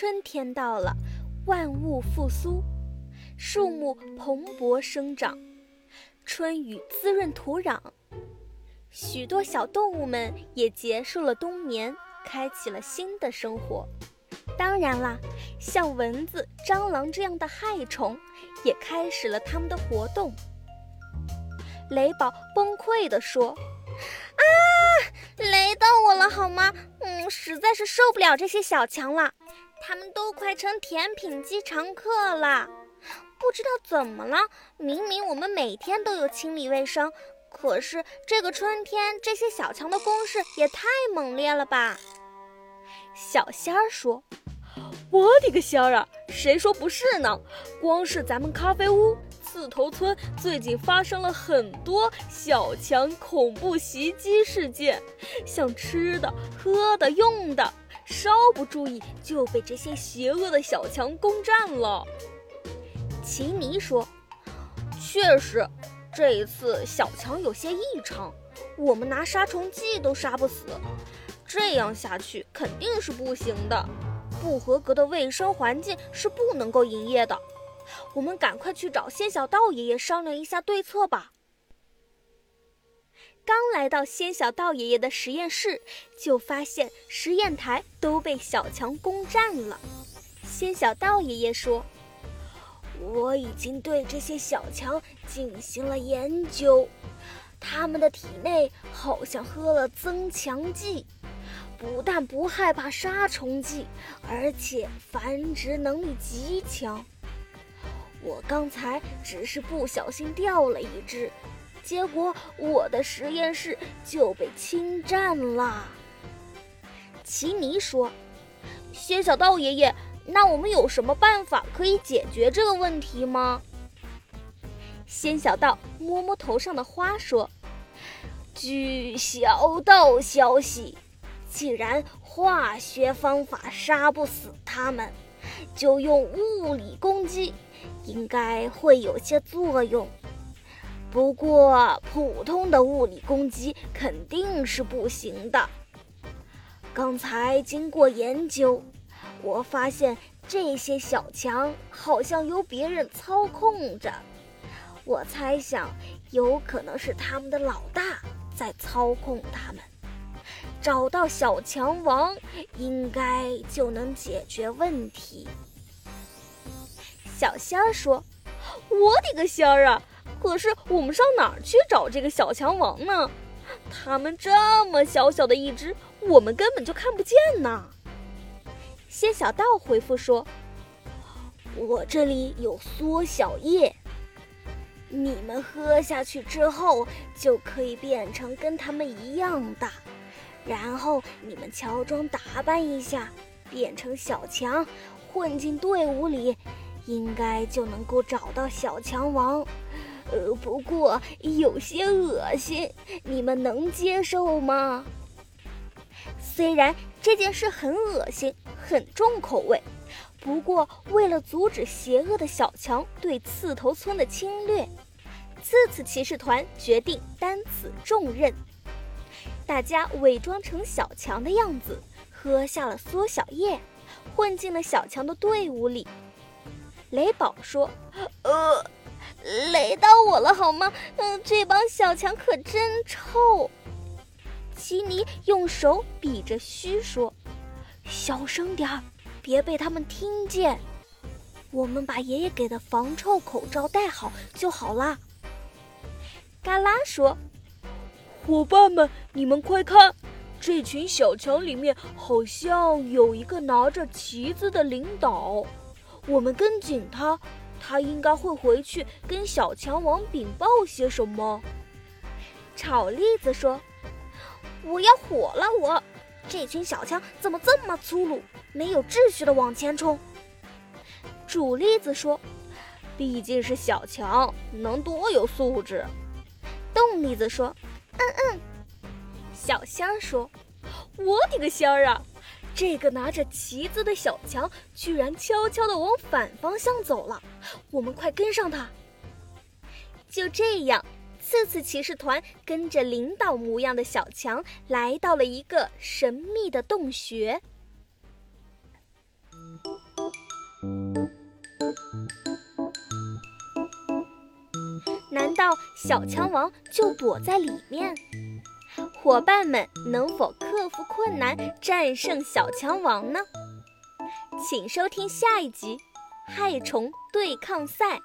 春天到了，万物复苏，树木蓬勃生长，春雨滋润土壤，许多小动物们也结束了冬眠，开启了新的生活。当然啦，像蚊子、蟑螂这样的害虫，也开始了它们的活动。雷宝崩溃地说：“啊，雷到我了好吗？嗯，实在是受不了这些小强了，他们都快成甜品机常客了。不知道怎么了，明明我们每天都有清理卫生，可是这个春天这些小强的攻势也太猛烈了吧？”小仙儿说：“我的个仙儿啊，谁说不是呢？光是咱们咖啡屋。”刺头村最近发生了很多小强恐怖袭击事件，像吃的、喝的、用的，稍不注意就被这些邪恶的小强攻占了。奇尼说：“确实，这一次小强有些异常，我们拿杀虫剂都杀不死，这样下去肯定是不行的。不合格的卫生环境是不能够营业的。”我们赶快去找仙小道爷爷商量一下对策吧。刚来到仙小道爷爷的实验室，就发现实验台都被小强攻占了。仙小道爷爷说：“我已经对这些小强进行了研究，他们的体内好像喝了增强剂，不但不害怕杀虫剂，而且繁殖能力极强。”我刚才只是不小心掉了一只，结果我的实验室就被侵占了。奇尼说：“仙小道爷爷，那我们有什么办法可以解决这个问题吗？”仙小道摸摸头上的花说：“据小道消息，既然化学方法杀不死他们，就用物理攻击。”应该会有些作用，不过普通的物理攻击肯定是不行的。刚才经过研究，我发现这些小强好像由别人操控着。我猜想，有可能是他们的老大在操控他们。找到小强王，应该就能解决问题。小仙儿说：“我的个仙儿啊！可是我们上哪儿去找这个小强王呢？他们这么小小的一只，我们根本就看不见呢。”仙小道回复说：“我这里有缩小液，你们喝下去之后就可以变成跟他们一样大，然后你们乔装打扮一下，变成小强，混进队伍里。”应该就能够找到小强王，呃，不过有些恶心，你们能接受吗？虽然这件事很恶心，很重口味，不过为了阻止邪恶的小强对刺头村的侵略，刺刺骑士团决定担此重任。大家伪装成小强的样子，喝下了缩小液，混进了小强的队伍里。雷宝说：“呃，雷到我了好吗？嗯，这帮小强可真臭。”奇尼用手比着嘘说：“小声点儿，别被他们听见。我们把爷爷给的防臭口罩戴好就好啦。”嘎啦说：“伙伴们，你们快看，这群小强里面好像有一个拿着旗子的领导。”我们跟紧他，他应该会回去跟小强王禀报些什么。炒栗子说：“我要火了！我这群小强怎么这么粗鲁，没有秩序的往前冲？”煮栗子说：“毕竟是小强，能多有素质。”冻栗子说：“嗯嗯。”小仙儿说：“我的个仙儿啊！”这个拿着旗子的小强居然悄悄地往反方向走了，我们快跟上他。就这样，次次骑士团跟着领导模样的小强来到了一个神秘的洞穴。难道小强王就躲在里面？伙伴们能否克服困难，战胜小强王呢？请收听下一集《害虫对抗赛》。